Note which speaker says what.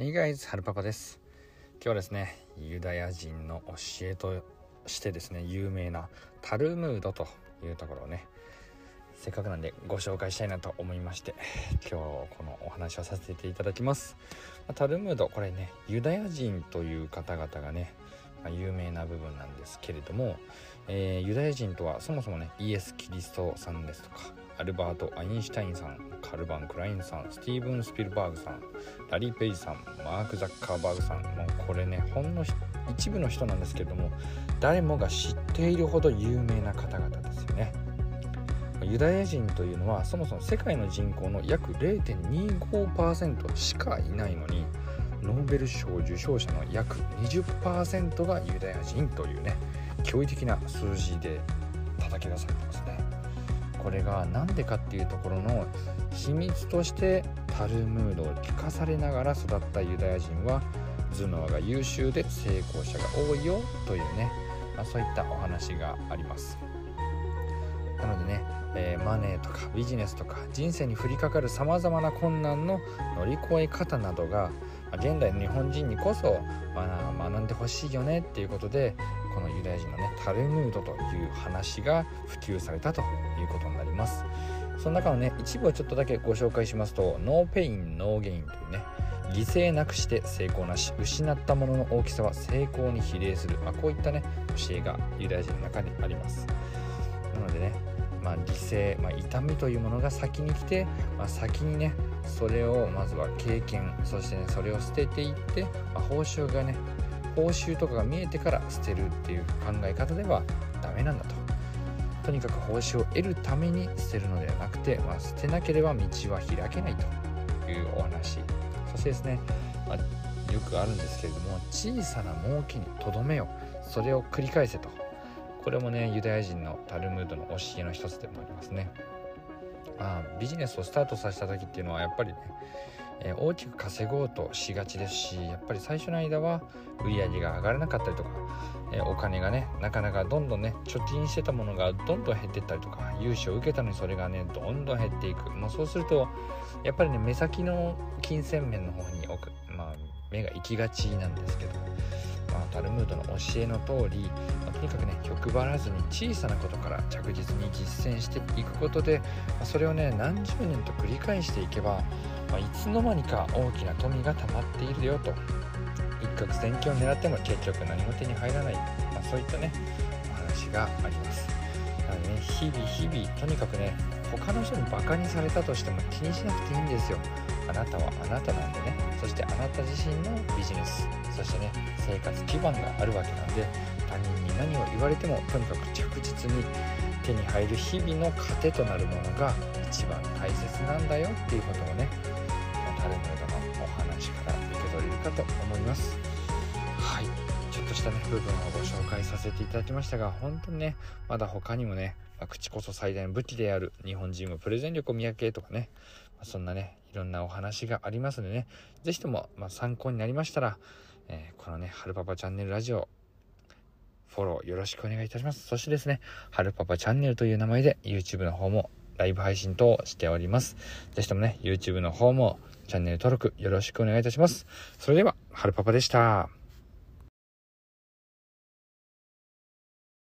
Speaker 1: Hey guys, はるパパです。今日はですねユダヤ人の教えとしてですね有名なタルムードというところをねせっかくなんでご紹介したいなと思いまして今日このお話をさせていただきます。タルムードこれねユダヤ人という方々がね有名な部分なんですけれども、えー、ユダヤ人とはそもそもねイエス・キリストさんですとかアルバート・アインシュタインさんカルバン・クラインさんスティーブン・スピルバーグさんラリー・ペイさんマーク・ザッカーバーグさん。もうこれねほんの一部の人なんですけれども誰もが知っているほど有名な方々ですよね。ユダヤ人というのはそもそも世界の人口の約0.25%しかいないのにノーベル賞受賞者の約20%がユダヤ人というね驚異的な数字で叩き出されてますね。これが何でかっていうところの秘密としてタルムードを聞かされながら育ったユダヤ人は頭脳が優秀で成功者が多いよというね、まあ、そういったお話があります。なのでね、えー、マネーとかビジネスとか人生に降りかかるさまざまな困難の乗り越え方などが現代の日本人にこそ、学んでほしいよねっていうことでこのユダヤ人のねタルムードという話が普及されたということになります。その中のね一部をちょっとだけご紹介しますと No pain, no gain というね犠牲なくして成功なし失ったものの大きさは成功に比例する、まあ、こういったね教えがユダヤ人の中にあります。なのでねまあ、犠牲、まあ、痛みというものが先に来て、まあ、先にねそれをまずは経験そしてねそれを捨てていって、まあ、報酬がね報酬とかが見えてから捨てるっていう考え方ではダメなんだと。とにかく報酬を得るために捨てるのではなくて、まあ、捨てなければ道は開けないというお話。そしてですね、まあ、よくあるんですけれども小さな儲けにとどめよそれを繰り返せと。これもねユダヤ人のタルムードの教えの一つでもありますね。あ、ビジネスをスタートさせた時っていうのはやっぱりね、えー、大きく稼ごうとしがちですしやっぱり最初の間は売り上げが上がらなかったりとか、えー、お金がねなかなかどんどんね貯金してたものがどんどん減ってったりとか融資を受けたのにそれがねどんどん減っていく、まあ、そうするとやっぱりね目先の金銭面の方に置く、まあ、目が行きがちなんですけど、タルムードの教えの通り、まあ、とにかくね欲張らずに小さなことから着実に実践していくことで、まあ、それをね何十年と繰り返していけば、まいつの間にか大きな富が溜まっているよと。一攫千金を狙っても結局何も手に入らない、まそういったねお話があります。なのでね日々日々とにかくね他の人にバカにされたとしても気にしなくていいんですよ。あなたはあなたなんでね。そしてあなた自身のビジネス。そしてね生活基盤があるわけなんで他人に何を言われてもとにかく着実に手に入る日々の糧となるものが一番大切なんだよっていうことをねタルムードのお話から受け取れるかと思います。はい。ちょっとしたね部分をご紹介させていただきましたが本当にねまだ他にもね、口こそ最大の武器である日本人はプレゼン力を磨けとかね、まあ、そんなねいろんなお話がありますのでね是非とも、ま参考になりましたらえー、このね、はるパパチャンネルラジオ、フォローよろしくお願いいたします。そしてですね、はるパパチャンネルという名前で YouTube の方もライブ配信等しております。ぜひともね、YouTube の方もチャンネル登録よろしくお願いいたします。それでは、はるパパでした。